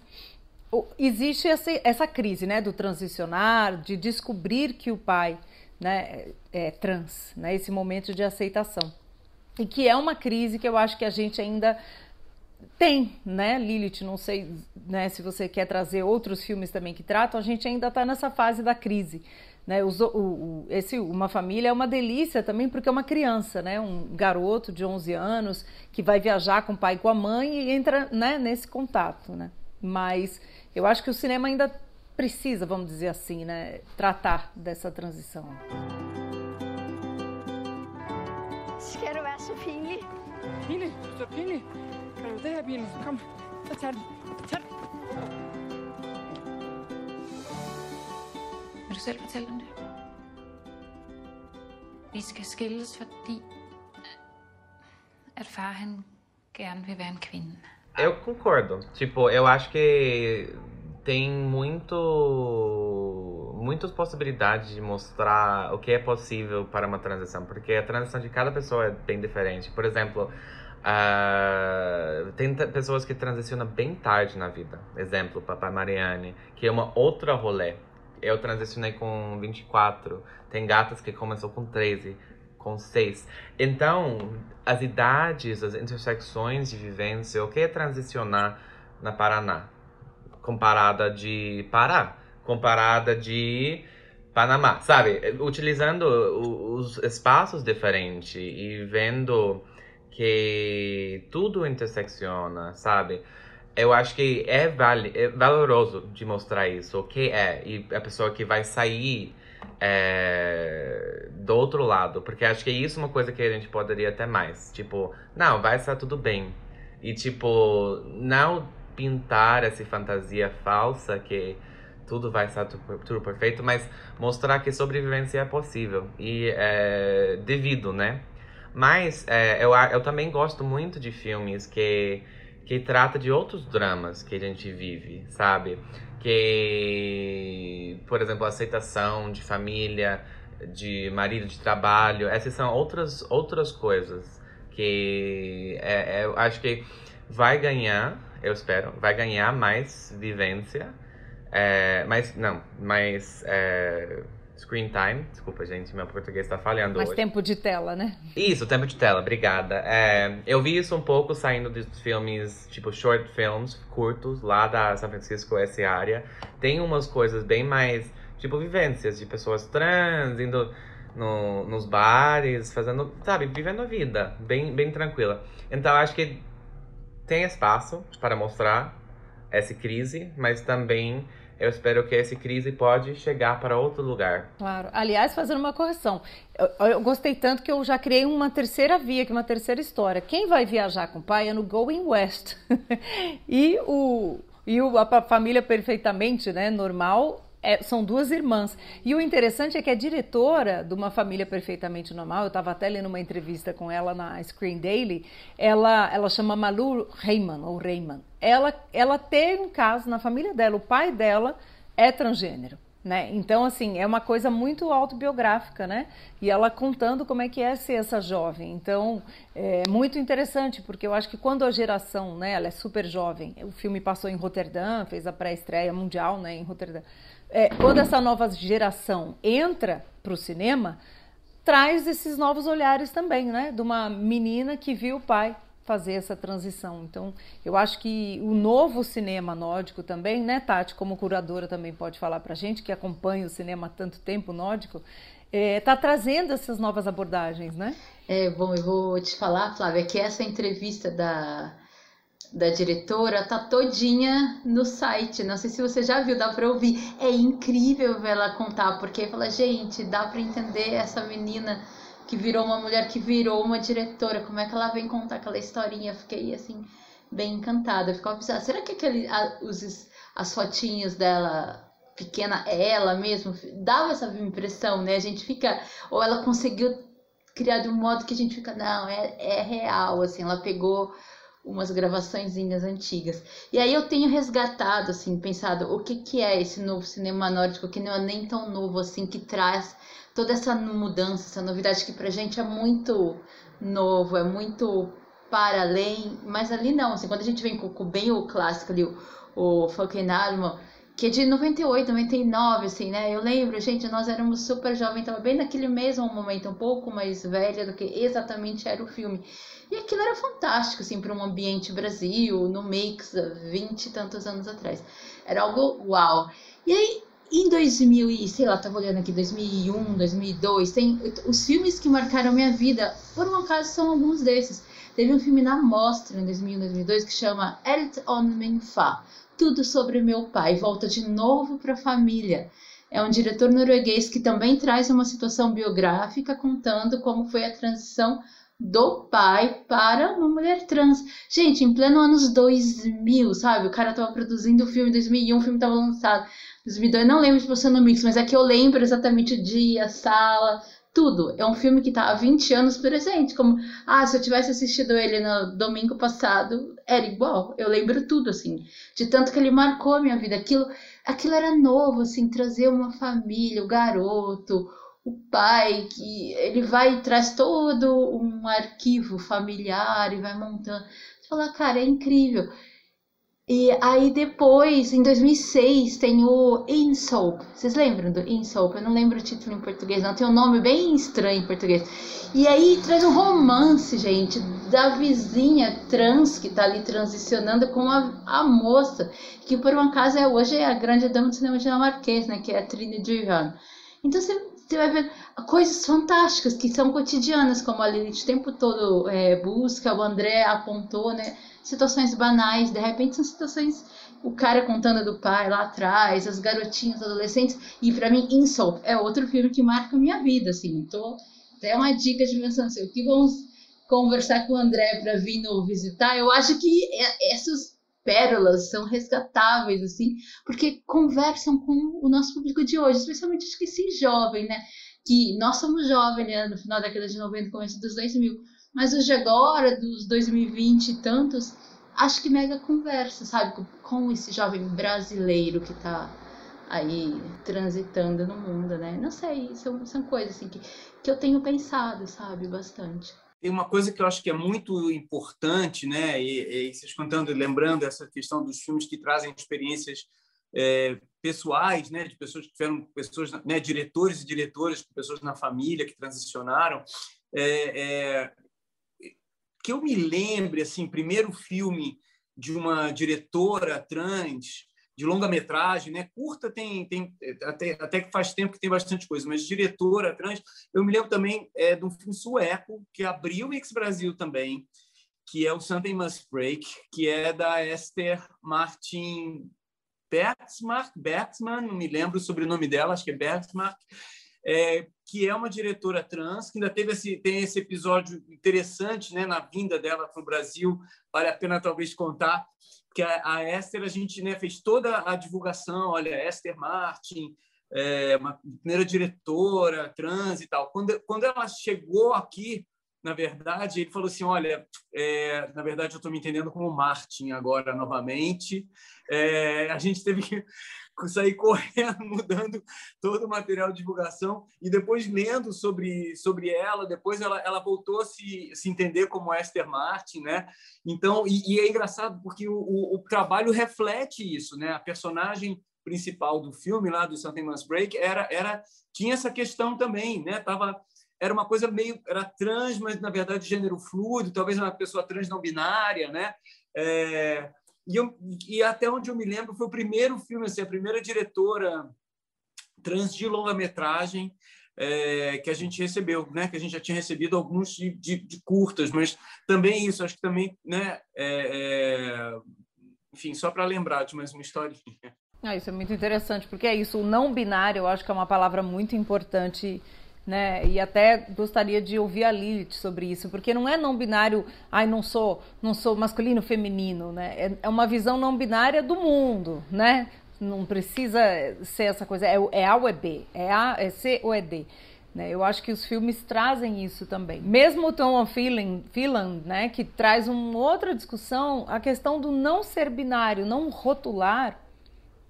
existe essa, essa crise né, do transicionar, de descobrir que o pai né, é, é trans, né, esse momento de aceitação. E que é uma crise que eu acho que a gente ainda tem, né, Lilith? Não sei né, se você quer trazer outros filmes também que tratam, a gente ainda está nessa fase da crise. Né, o, o, esse Uma Família é uma delícia também porque é uma criança, né, um garoto de 11 anos que vai viajar com o pai e com a mãe e entra né, nesse contato. Né? Mas eu acho que o cinema ainda precisa, vamos dizer assim, né, tratar dessa transição. Pinligt. Pinligt? Så pinligt? Kan du det her pinligt? Kom, så tag den. Tag den. Vil du selv fortælle dem det? Vi skal skilles, fordi at far han gerne vil være en kvinde. Eu concordo. Tipo, eu acho que tem muito muitas possibilidades de mostrar o que é possível para uma transição, porque a transição de cada pessoa é bem diferente. Por exemplo, uh, tem pessoas que transicionam bem tarde na vida. Exemplo, Papai Mariane, que é uma outra rolê. Eu transicionei com 24. Tem gatas que começou com 13, com 6. Então, as idades, as intersecções de vivência, o que é transicionar na Paraná? Comparada de Pará, comparada de Panamá, sabe? Utilizando os espaços diferentes e vendo que tudo intersecciona, sabe? Eu acho que é, vale, é valoroso de mostrar isso, o que é, e a pessoa que vai sair é, do outro lado, porque acho que é isso uma coisa que a gente poderia até mais. Tipo, não, vai estar tudo bem. E, tipo, não pintar essa fantasia falsa que tudo vai estar tudo, perfeito, mas mostrar que sobrevivência é possível e é devido, né? Mas é, eu, eu também gosto muito de filmes que, que trata de outros dramas que a gente vive, sabe? Que, por exemplo, aceitação de família, de marido, de trabalho, essas são outras, outras coisas que é, é, eu acho que vai ganhar, eu espero, vai ganhar mais vivência, é, mas não, mais é, screen time. Desculpa, gente, meu português tá falhando Mais hoje. tempo de tela, né? Isso, tempo de tela, obrigada. É, eu vi isso um pouco saindo dos filmes, tipo short films, curtos, lá da São Francisco, essa área. Tem umas coisas bem mais, tipo, vivências de pessoas trans, indo no, nos bares, fazendo, sabe, vivendo a vida, bem, bem tranquila. Então, acho que tem espaço para mostrar essa crise, mas também eu espero que essa crise pode chegar para outro lugar. Claro. Aliás, fazendo uma correção, eu, eu, gostei tanto que eu já criei uma terceira via, que uma terceira história. Quem vai viajar com o pai é no Going West. e o e o, a família perfeitamente né, normal é, são duas irmãs. E o interessante é que a diretora de uma família perfeitamente normal, eu estava até lendo uma entrevista com ela na Screen Daily, ela, ela chama Malu Reiman, ou Reiman. Ela, ela tem um caso na família dela, o pai dela é transgênero. Né? Então, assim, é uma coisa muito autobiográfica, né? E ela contando como é que é ser essa jovem. Então, é muito interessante, porque eu acho que quando a geração, né, ela é super jovem, o filme passou em Roterdã, fez a pré-estreia mundial, né, em Roterdã. É, quando essa nova geração entra para o cinema, traz esses novos olhares também, né? De uma menina que viu o pai fazer essa transição. Então, eu acho que o novo cinema nórdico também, né, Tati, como curadora também pode falar para a gente, que acompanha o cinema há tanto tempo nórdico, está é, tá trazendo essas novas abordagens, né? É, bom, eu vou te falar, Flávia, que essa entrevista da, da diretora tá todinha no site. Não sei se você já viu, dá para ouvir. É incrível ver ela contar, porque fala, gente, dá para entender essa menina que virou uma mulher que virou uma diretora, como é que ela vem contar aquela historinha? Fiquei assim bem encantada. Ficava pensando, será que aquele a, os, as fotinhas dela pequena é ela mesmo? Dava essa impressão, né? A gente fica ou ela conseguiu criar de um modo que a gente fica, não, é, é real, assim, ela pegou umas gravaçõezinhas antigas. E aí eu tenho resgatado, assim, pensado o que, que é esse novo cinema nórdico, que não é nem tão novo, assim, que traz toda essa mudança, essa novidade que pra gente é muito novo, é muito para além, mas ali não, assim, quando a gente vem com, com bem o clássico ali, o, o Falkenalmo, que é de 98, 99, assim, né? Eu lembro, gente, nós éramos super jovens, tava bem naquele mesmo momento, um pouco mais velha do que exatamente era o filme. E aquilo era fantástico, assim, para um ambiente Brasil, no mix, 20 e tantos anos atrás. Era algo uau. E aí, em 2000 e, sei lá, tava olhando aqui, 2001, 2002, tem os filmes que marcaram minha vida, por um acaso são alguns desses. Teve um filme na Mostra em 2001, 2002 que chama Elt on min fa, tudo sobre meu pai, volta de novo para a família. É um diretor norueguês que também traz uma situação biográfica contando como foi a transição do pai para uma mulher trans. Gente, em pleno anos 2000, sabe? O cara tava produzindo o filme em 2001, o filme tava lançado. 2002, não lembro de você no mix, mas é que eu lembro exatamente o dia, a sala, tudo. É um filme que tá há 20 anos presente. Como, ah, se eu tivesse assistido ele no domingo passado, era igual. Eu lembro tudo, assim. De tanto que ele marcou a minha vida. Aquilo, aquilo era novo, assim, trazer uma família, o garoto, o pai, que ele vai traz todo um arquivo familiar e vai montando. Você fala, cara, é incrível. E aí depois, em 2006, tem o Insoap. Vocês lembram do Insoap? Eu não lembro o título em português, não. Tem um nome bem estranho em português. E aí traz um romance, gente, da vizinha trans que tá ali transicionando com a, a moça, que por um acaso é hoje é a grande dama do cinema dinamarquês, né? Que é a Trine Duvan. Então você, você vai ver coisas fantásticas que são cotidianas, como a Lilith o tempo todo é, busca, o André apontou, né? situações banais, de repente são situações o cara contando do pai lá atrás, as garotinhas, adolescentes, e para mim Insult é outro filme que marca a minha vida, assim, então até uma dica de pensando assim, o que vamos conversar com o André para vir no visitar, eu acho que é, essas pérolas são resgatáveis, assim, porque conversam com o nosso público de hoje, especialmente acho que esse jovem, né, que nós somos jovens, né, no final da década de 90, começo dos 2000, mas de agora, dos 2020 e tantos, acho que mega conversa, sabe? Com esse jovem brasileiro que tá aí transitando no mundo, né? Não sei, são, são coisas assim que, que eu tenho pensado, sabe? Bastante. Tem uma coisa que eu acho que é muito importante, né? E, e vocês contando, lembrando essa questão dos filmes que trazem experiências é, pessoais, né, de pessoas que tiveram pessoas, né, diretores e diretoras, pessoas na família que transicionaram. É, é, que eu me lembre, assim, primeiro filme de uma diretora trans de longa-metragem, né? Curta tem, tem até, até que faz tempo que tem bastante coisa, mas diretora trans, eu me lembro também é, de um filme sueco que abriu o Mix Brasil também, que é o Something Must Break, que é da Esther Martin Bergsmark, Bergsman, não me lembro o sobrenome dela, acho que é Bergsmark, é, que é uma diretora trans, que ainda teve esse, tem esse episódio interessante né, na vinda dela para o Brasil, vale a pena talvez contar, que a, a Esther, a gente né, fez toda a divulgação, olha, Esther Martin, é, uma primeira diretora trans e tal. Quando, quando ela chegou aqui, na verdade, ele falou assim: olha, é, na verdade, eu estou me entendendo como Martin agora novamente. É, a gente teve que sair correndo, mudando todo o material de divulgação e depois lendo sobre, sobre ela, depois ela, ela voltou a se, se entender como Esther Martin, né? Então, e, e é engraçado porque o, o, o, trabalho reflete isso, né? A personagem principal do filme lá do Something Must Break era, era tinha essa questão também, né? Tava era uma coisa meio era trans, mas na verdade gênero fluido, talvez uma pessoa trans não binária, né? É, e, eu, e até onde eu me lembro, foi o primeiro filme, assim, a primeira diretora trans de longa-metragem é, que a gente recebeu, né? Que a gente já tinha recebido alguns de, de, de curtas, mas também isso, acho que também, né? É, é, enfim, só para lembrar de mais uma historinha. Ah, isso é muito interessante, porque é isso, o não binário, eu acho que é uma palavra muito importante né? E até gostaria de ouvir a Lilith sobre isso, porque não é não binário, ai, não sou, não sou masculino, feminino, né? É, é uma visão não binária do mundo, né? Não precisa ser essa coisa, é, é A ou é B, é A, é C ou é D. Né? Eu acho que os filmes trazem isso também. Mesmo o Tom Feeling né, que traz uma outra discussão, a questão do não ser binário, não rotular,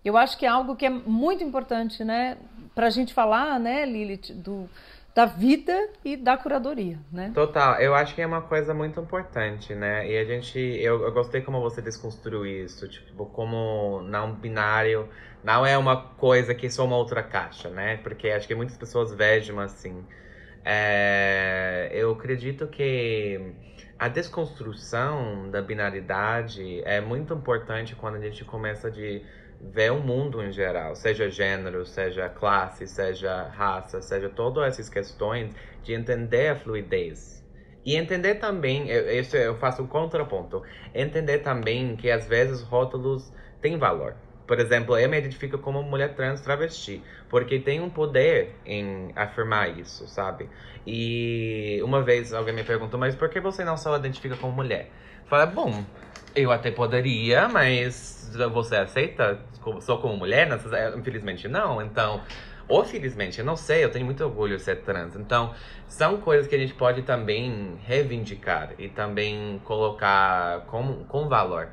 eu acho que é algo que é muito importante, né? Para a gente falar, né, Lilith, do, da vida e da curadoria, né? Total, eu acho que é uma coisa muito importante, né? E a gente, eu, eu gostei como você desconstruiu isso, tipo, como não binário, não é uma coisa que só uma outra caixa, né? Porque acho que muitas pessoas vejam assim. É, eu acredito que a desconstrução da binaridade é muito importante quando a gente começa de ver o mundo em geral, seja gênero, seja classe, seja raça, seja todas essas questões, de entender a fluidez. E entender também, eu, isso eu faço um contraponto, entender também que às vezes rótulos têm valor. Por exemplo, eu me identifico como mulher trans travesti, porque tem um poder em afirmar isso, sabe? E uma vez alguém me perguntou, mas por que você não só identifica como mulher? Falei, bom, eu até poderia, mas você aceita só como mulher? Infelizmente não, então... Ou felizmente, eu não sei, eu tenho muito orgulho de ser trans. Então, são coisas que a gente pode também reivindicar e também colocar com, com valor.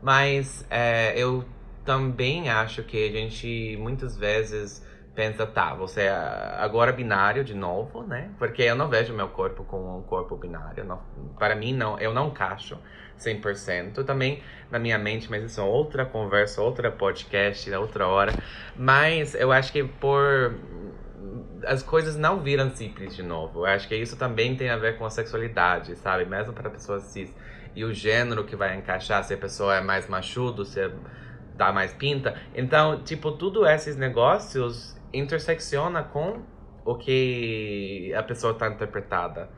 Mas é, eu também acho que a gente muitas vezes pensa, tá, você é agora binário de novo, né? Porque eu não vejo meu corpo como um corpo binário. Não, para mim, não, eu não encaixo 100%. Também na minha mente, mas isso é outra conversa, outra podcast, outra hora. Mas eu acho que por as coisas não viram simples de novo. Eu acho que isso também tem a ver com a sexualidade, sabe? Mesmo para pessoas cis. E o gênero que vai encaixar, se a pessoa é mais machudo, se dá mais pinta. Então, tipo, tudo esses negócios intersecciona com o que a pessoa está interpretada.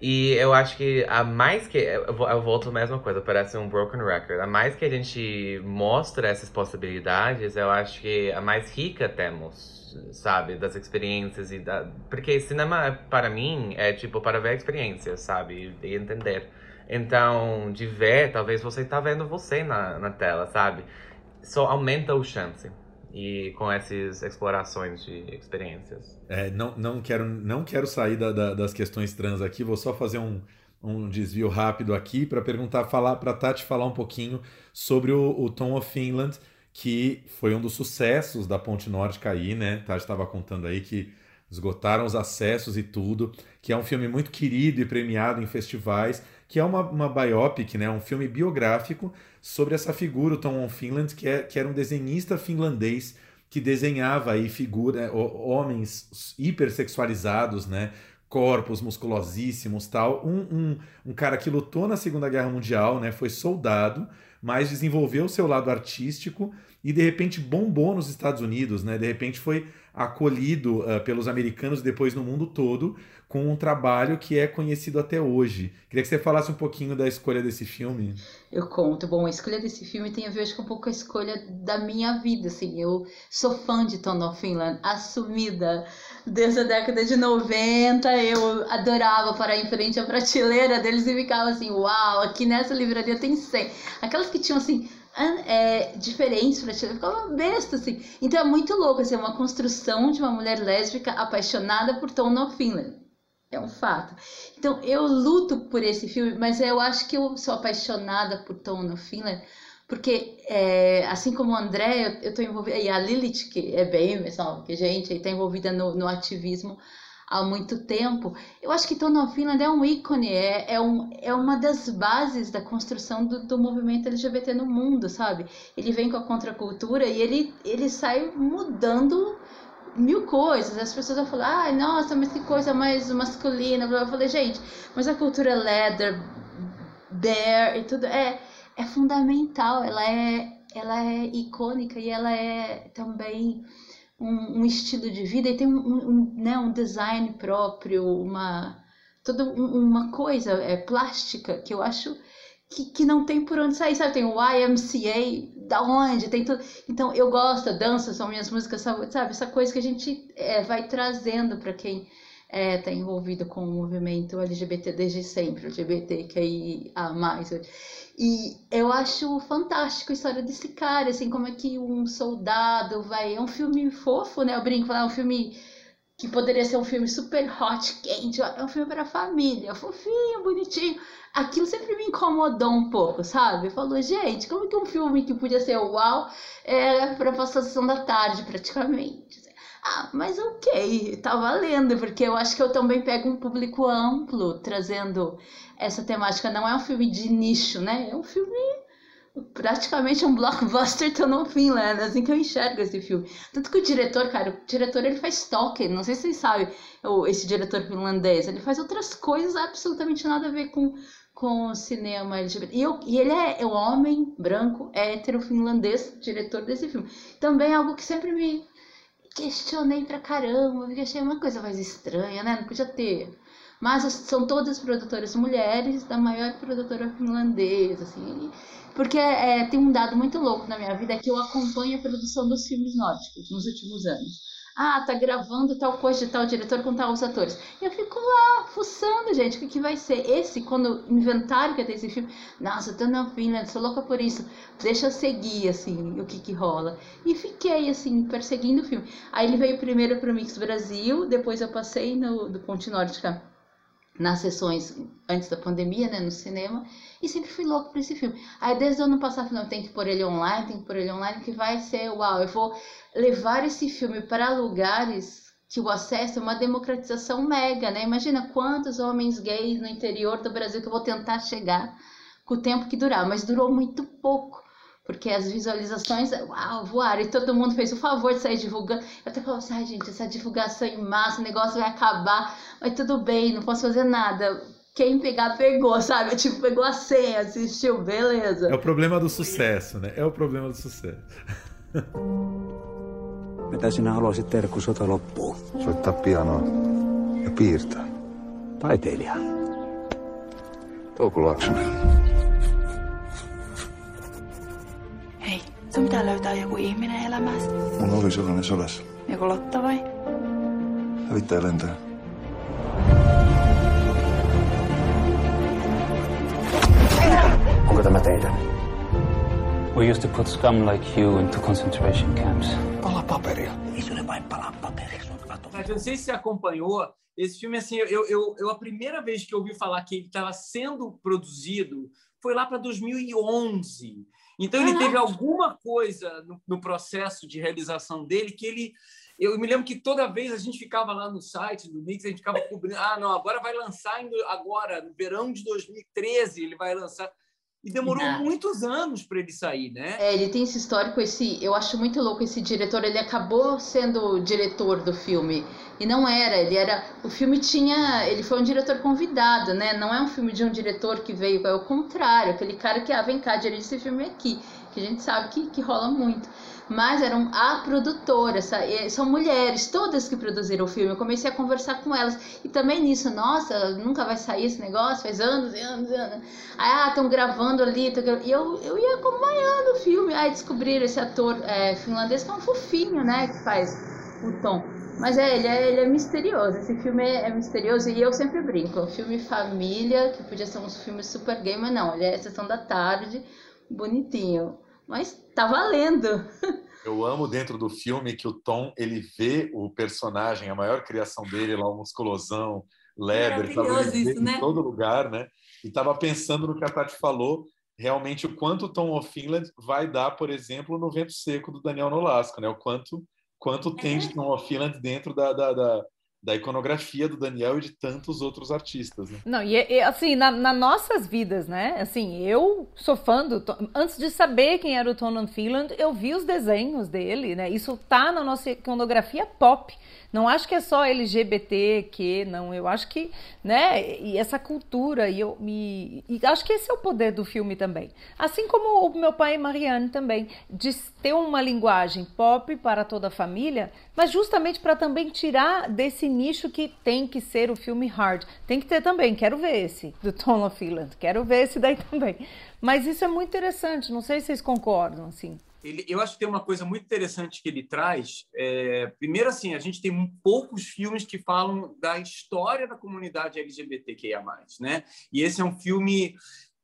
E eu acho que a mais que. Eu volto a mesma coisa, parece um broken record. A mais que a gente mostra essas possibilidades, eu acho que a mais rica temos, sabe? Das experiências e da. Porque cinema, para mim, é tipo para ver experiências, sabe? E entender. Então, de ver, talvez você tá vendo você na, na tela, sabe? Só aumenta o chance e com essas explorações de experiências. É, não, não, quero, não quero sair da, da, das questões trans aqui, vou só fazer um, um desvio rápido aqui para perguntar, falar para Tati falar um pouquinho sobre o, o Tom of Finland, que foi um dos sucessos da Ponte Nórdica aí, né? Tati estava contando aí que esgotaram os acessos e tudo, que é um filme muito querido e premiado em festivais, que é uma, uma biopic, né? Um filme biográfico sobre essa figura, o Tom Finland, que, é, que era um desenhista finlandês que desenhava aí figura, homens hipersexualizados, né? corpos musculosíssimos tal. Um, um, um, cara que lutou na Segunda Guerra Mundial, né? Foi soldado, mas desenvolveu o seu lado artístico e de repente bombou nos Estados Unidos, né? De repente foi acolhido uh, pelos americanos depois no mundo todo com um trabalho que é conhecido até hoje. Queria que você falasse um pouquinho da escolha desse filme. Eu conto. Bom, a escolha desse filme tem a ver acho, com um pouco a escolha da minha vida. Assim, eu sou fã de Tom of Finland, assumida. Desde a década de 90, eu adorava parar em frente à prateleira deles e ficava assim, uau, aqui nessa livraria tem 100. Aquelas que tinham assim é, diferentes pra ti. Eu ficava besta, assim. Então é muito louco, assim, é uma construção de uma mulher lésbica apaixonada por Tom Finland. É um fato. Então eu luto por esse filme, mas eu acho que eu sou apaixonada por Tom Finland, porque é, assim como o André, eu, eu tô envolvida, e a Lilith, que é bem, pessoal, que gente, aí tá envolvida no, no ativismo há muito tempo. Eu acho que Tom of Finland é um ícone, é, é, um, é uma das bases da construção do, do movimento LGBT no mundo, sabe? Ele vem com a contracultura e ele, ele sai mudando mil coisas. As pessoas vão falar, ah, nossa, mas que coisa mais masculina. Eu falei, gente, mas a cultura leather, bear e tudo é, é fundamental. Ela é, ela é icônica e ela é também um, um estilo de vida e tem um, um, né, um design próprio, uma toda uma coisa é, plástica que eu acho que, que não tem por onde sair, sabe? Tem o YMCA, da onde? Tem tudo. Então eu gosto, dança são minhas músicas, sabe? Essa coisa que a gente é, vai trazendo para quem é, tá envolvido com o movimento LGBT desde sempre, LGBT E eu acho fantástico a história desse cara, assim, como é que um soldado vai. É um filme fofo, né? Eu brinco, é um filme que poderia ser um filme super hot, quente, é um filme para família, fofinho, bonitinho. Aquilo sempre me incomodou um pouco, sabe? Falou, gente, como que um filme que podia ser uau é para passar a sessão da tarde, praticamente? Ah, mas ok, tá valendo, porque eu acho que eu também pego um público amplo trazendo essa temática. Não é um filme de nicho, né? É um filme praticamente um blockbuster no fim, né? Assim que eu enxergo esse filme. Tanto que o diretor, cara, o diretor ele faz Tolkien, não sei se vocês sabem, esse diretor finlandês, ele faz outras coisas absolutamente nada a ver com, com o cinema LGBT. E, eu, e ele é, é um homem branco, hétero, finlandês, diretor desse filme. Também é algo que sempre me questionei pra caramba, porque achei uma coisa mais estranha, né? Não podia ter Mas são todas produtoras mulheres da maior produtora finlandesa, assim. Porque é, tem um dado muito louco na minha vida que eu acompanho a produção dos filmes nórdicos nos últimos anos. Ah, tá gravando tal coisa de tal diretor com tal os atores. Eu fico lá, fuçando, gente, o que, que vai ser? Esse, quando inventaram que ia ter esse filme, nossa, eu tô na Finland, sou louca por isso. Deixa eu seguir, assim, o que que rola. E fiquei, assim, perseguindo o filme. Aí ele veio primeiro pro Mix Brasil, depois eu passei no do Ponte Nórdica nas sessões antes da pandemia, né, no cinema, e sempre fui louco por esse filme. Aí desde o ano passado, não, tem que pôr ele online, tem que pôr ele online, que vai ser, uau, eu vou levar esse filme para lugares que o acesso é uma democratização mega, né? Imagina quantos homens gays no interior do Brasil que eu vou tentar chegar com o tempo que durar, mas durou muito pouco porque as visualizações, uau, voaram, e todo mundo fez o favor de sair divulgando. Eu até falava assim, ai gente, essa divulgação em massa, o negócio vai acabar, mas tudo bem, não posso fazer nada. Quem pegar, pegou, sabe? Tipo, pegou a senha, assistiu, beleza. É o problema do sucesso, né? É o problema do sucesso. Mitä sinä haluaisit tehdä, kun sota loppuu? Soittaa pianoa ja piirtää. Taiteilija. Touko Sun pitää löytää joku ihminen elämääsi. Mulla oli sellainen sodassa. Joku Lotta vai? Hävittäjä lentää. Onko tämä teidän? We used to put scum like you into concentration camps. Pala paperia. Isso ne vain palaa paperiksi. Mas não sei se você acompanhou esse filme assim, eu, eu, eu a primeira vez que eu ouvi falar que ele estava sendo produzido foi lá para 2011. Então ele teve alguma coisa no, no, processo de realização dele que ele. Eu me lembro que toda vez a gente ficava lá no site do Mix, a gente ficava cobrindo. Ah, não, agora vai lançar agora, no verão de 2013, ele vai lançar. E demorou não. muitos anos para ele sair, né? É, ele tem esse histórico, esse, eu acho muito louco esse diretor, ele acabou sendo diretor do filme e não era, ele era, o filme tinha, ele foi um diretor convidado, né? Não é um filme de um diretor que veio, é o contrário, aquele cara que, ah, vem cá, dirige esse filme aqui, que a gente sabe que, que rola muito mas eram a produtora, são mulheres, todas que produziram o filme. Eu comecei a conversar com elas. E também nisso, nossa, nunca vai sair esse negócio, faz anos e anos e anos. Ah, estão gravando ali. E eu, eu ia acompanhando o filme. Aí descobriram esse ator é, finlandês que é um fofinho, né, que faz o tom. Mas é ele, é, ele é misterioso. Esse filme é, é misterioso e eu sempre brinco. Um filme família, que podia ser um filme super game, mas não, ele é sessão da tarde, bonitinho mas tá valendo. Eu amo dentro do filme que o Tom ele vê o personagem, a maior criação dele lá, o musculosão, leather, isso, né? em todo lugar, né? E estava pensando no que a Tati falou, realmente o quanto o Tom of Finland vai dar, por exemplo, no Vento Seco do Daniel Nolasco, né? O quanto quanto tem de é. Tom of Finland dentro da, da, da da iconografia do Daniel e de tantos outros artistas. Né? Não, e, e assim, na, nas nossas vidas, né? Assim, eu sou fã do Antes de saber quem era o Tom Finland, eu vi os desenhos dele, né? Isso tá na nossa iconografia pop. Não acho que é só LGBT que não, eu acho que, né, e essa cultura e eu me e acho que esse é o poder do filme também. Assim como o meu pai e Marianne também, de ter uma linguagem pop para toda a família, mas justamente para também tirar desse nicho que tem que ser o filme hard. Tem que ter também, quero ver esse do Tom Finland, quero ver esse daí também. Mas isso é muito interessante, não sei se vocês concordam assim ele, eu acho que tem uma coisa muito interessante que ele traz. É, primeiro, assim, a gente tem poucos filmes que falam da história da comunidade LGBTQIA+, né? E esse é um filme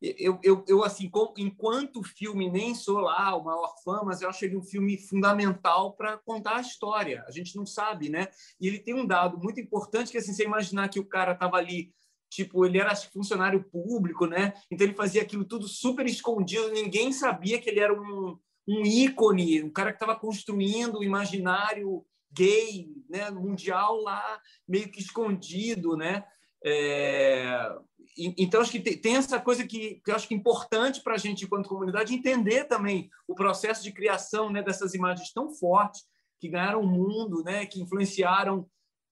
eu, eu, eu assim, com, enquanto filme, nem sou lá o maior fã, mas eu acho ele um filme fundamental para contar a história. A gente não sabe, né? E ele tem um dado muito importante que, assim, você imaginar que o cara estava ali, tipo, ele era funcionário público, né? Então ele fazia aquilo tudo super escondido, ninguém sabia que ele era um, um ícone, um cara que estava construindo o imaginário gay, né, mundial lá, meio que escondido, né? É... Então, acho que tem essa coisa que, que eu acho que é importante para a gente, enquanto comunidade, entender também o processo de criação né, dessas imagens tão fortes que ganharam o mundo, né, que influenciaram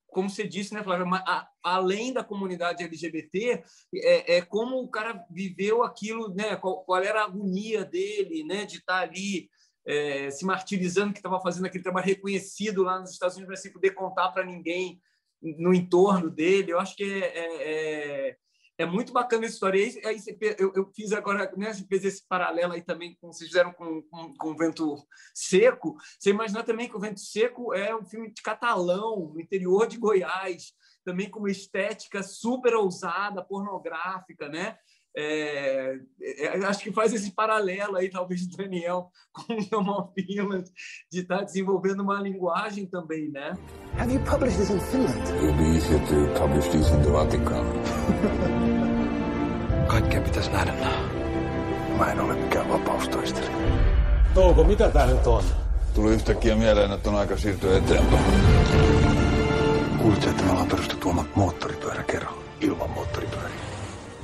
como você disse, né, Flávia, a, além da comunidade LGBT, é, é, como o cara viveu aquilo, né, qual, qual, era a agonia dele, né, de estar ali é, se martirizando, que estava fazendo aquele trabalho reconhecido lá nos Estados Unidos, mas sem poder contar para ninguém no entorno dele. Eu acho que é, é, muito bacana essa história. Aí, aí eu, eu, fiz agora, né, fez esse paralelo aí também com vocês fizeram com, com, com, o Vento Seco. Você imagina também que o Vento Seco é um filme de catalão, no interior de Goiás, também com uma estética super ousada, pornográfica, né? É, é, acho que faz esse paralelo aí, talvez, do Daniel com o No Finland, de estar tá desenvolvendo uma linguagem também, né? Have you published this in Finland? It would be easier to publish this in the Vatican. Kaikkea pitäisi nähdä. Mä en ole mikään vapaustoistelija. Touko, mitä tää nyt on? Tuli yhtäkkiä mieleen, että on aika siirtyä eteenpäin. Kuulitko, että me ollaan perustettu omat moottoripyöräkerho ilman moottoripyöriä?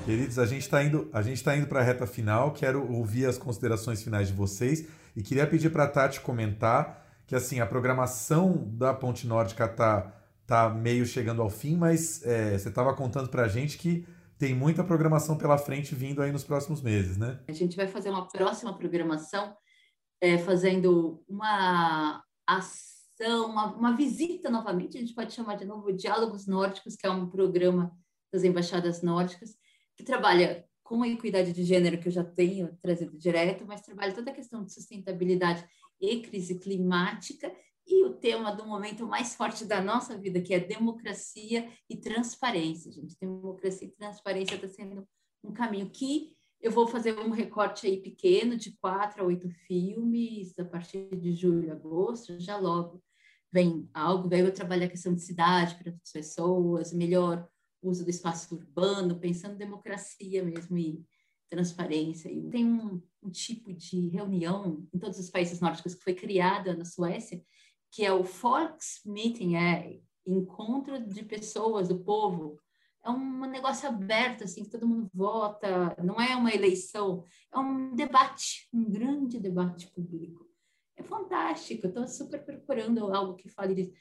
Queridos, a gente está indo, a gente tá indo para a reta final. Quero ouvir as considerações finais de vocês e queria pedir para a Tati comentar que assim a programação da Ponte Nórdica tá tá meio chegando ao fim, mas é, você estava contando para a gente que tem muita programação pela frente vindo aí nos próximos meses, né? A gente vai fazer uma próxima programação é, fazendo uma ação, uma, uma visita novamente, a gente pode chamar de novo Diálogos Nórdicos, que é um programa das embaixadas nórdicas, que trabalha com a equidade de gênero, que eu já tenho trazido direto, mas trabalha toda a questão de sustentabilidade e crise climática, e o tema do momento mais forte da nossa vida, que é democracia e transparência. Gente, democracia e transparência está sendo um caminho que eu vou fazer um recorte aí pequeno, de quatro a oito filmes, a partir de julho, agosto, já logo vem algo, daí eu trabalho a questão de cidade para as pessoas, melhor uso do espaço urbano, pensando em democracia mesmo e transparência. E tem um, um, tipo de reunião em todos os países nórdicos que foi criada na Suécia, que é o Volksmeeting, é encontro de pessoas, do povo. É um negócio aberto, assim, que todo mundo vota, não é uma eleição, é um debate, um grande debate público. É fantástico, estou super procurando algo que fale disso.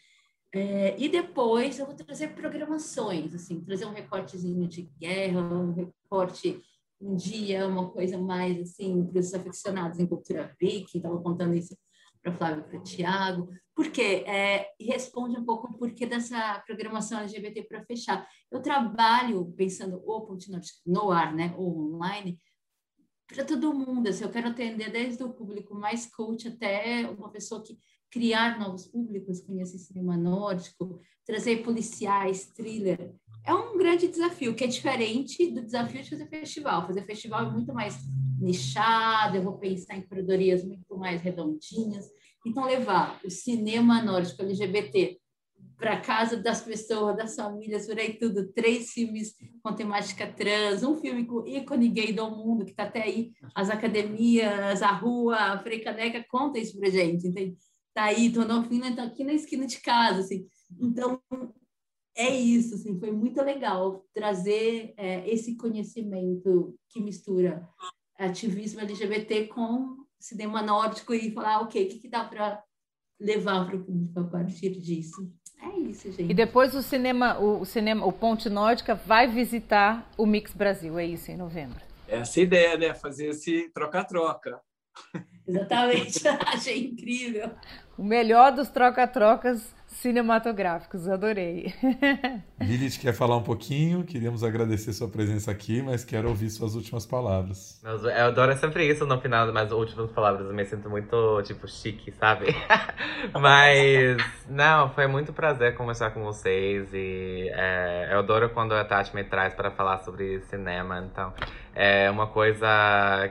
É, e depois eu vou trazer programações, assim, trazer um recortezinho de guerra, um recorte um dia, uma coisa mais assim para os aficionados em cultura geek, estava contando isso para Flávio e para o Tiago, porque é, responde um pouco o porquê dessa programação LGBT para fechar. Eu trabalho pensando ou no ar, né, ou online, para todo mundo. Assim, eu quero atender desde o público mais coach até uma pessoa que criar novos públicos, conhecer cinema nórdico, trazer policiais, thriller. É um grande desafio, que é diferente do desafio de fazer festival. Fazer festival é muito mais nichado, eu vou pensar em curadorias muito mais redondinhas. Então, levar o cinema nórdico LGBT para casa das pessoas, das famílias, por aí tudo. Três filmes com temática trans, um filme com ícone gay do mundo, que está até aí, as academias, a rua, a Freicaneca, conta isso para gente, entende? Tá aí, Tonofina está aqui na esquina de casa, assim. Então, é isso, assim, foi muito legal trazer é, esse conhecimento que mistura ativismo LGBT com cinema nórdico e falar, ok, o que, que dá para levar para o público a partir disso. É isso, gente. E depois o cinema, o cinema, o Ponte Nórdica vai visitar o Mix Brasil, é isso, em novembro. Essa é a ideia, né? Fazer esse troca-troca. Exatamente, achei incrível. O melhor dos troca-trocas cinematográficos, adorei. Lilith quer falar um pouquinho, queríamos agradecer sua presença aqui, mas quero ouvir suas últimas palavras. Eu adoro sempre isso no final das últimas palavras, eu me sinto muito, tipo, chique, sabe? mas, não, foi muito prazer conversar com vocês e é, eu adoro quando a Tati me traz para falar sobre cinema, então é uma coisa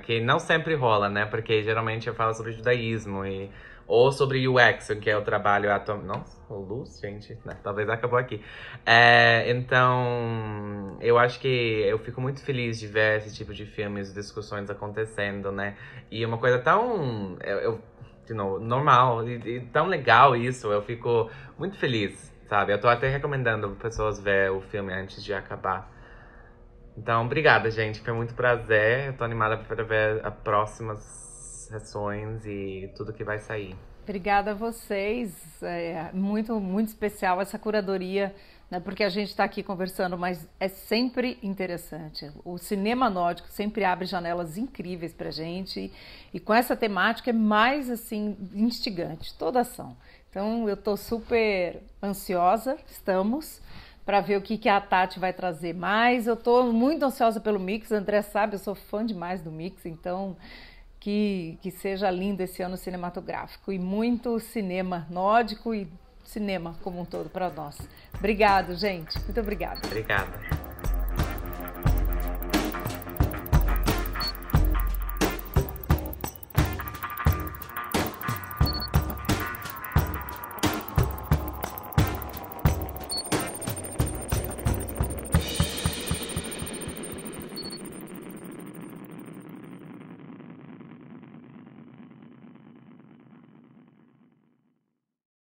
que não sempre rola, né? Porque geralmente eu falo sobre judaísmo e ou sobre UX, que é o trabalho atom... Nossa, luz, gente, né? talvez acabou aqui. É, então, eu acho que eu fico muito feliz de ver esse tipo de filmes, discussões acontecendo, né? E uma coisa tão, eu, eu de novo, normal e, e, tão legal isso, eu fico muito feliz, sabe? Eu tô até recomendando pessoas ver o filme antes de acabar. Então, obrigada, gente. Foi muito prazer. Eu tô animada para ver as próximas sessões e tudo que vai sair. Obrigada a vocês. É muito, muito especial essa curadoria, né, porque a gente está aqui conversando, mas é sempre interessante. O cinema nórdico sempre abre janelas incríveis para a gente e com essa temática é mais assim instigante, toda ação. Então eu estou super ansiosa, estamos, para ver o que, que a Tati vai trazer mais. Eu estou muito ansiosa pelo Mix, André sabe, eu sou fã demais do Mix, então que, que seja lindo esse ano cinematográfico e muito cinema nórdico e cinema como um todo para nós. Obrigado, gente. Muito obrigada. Obrigada.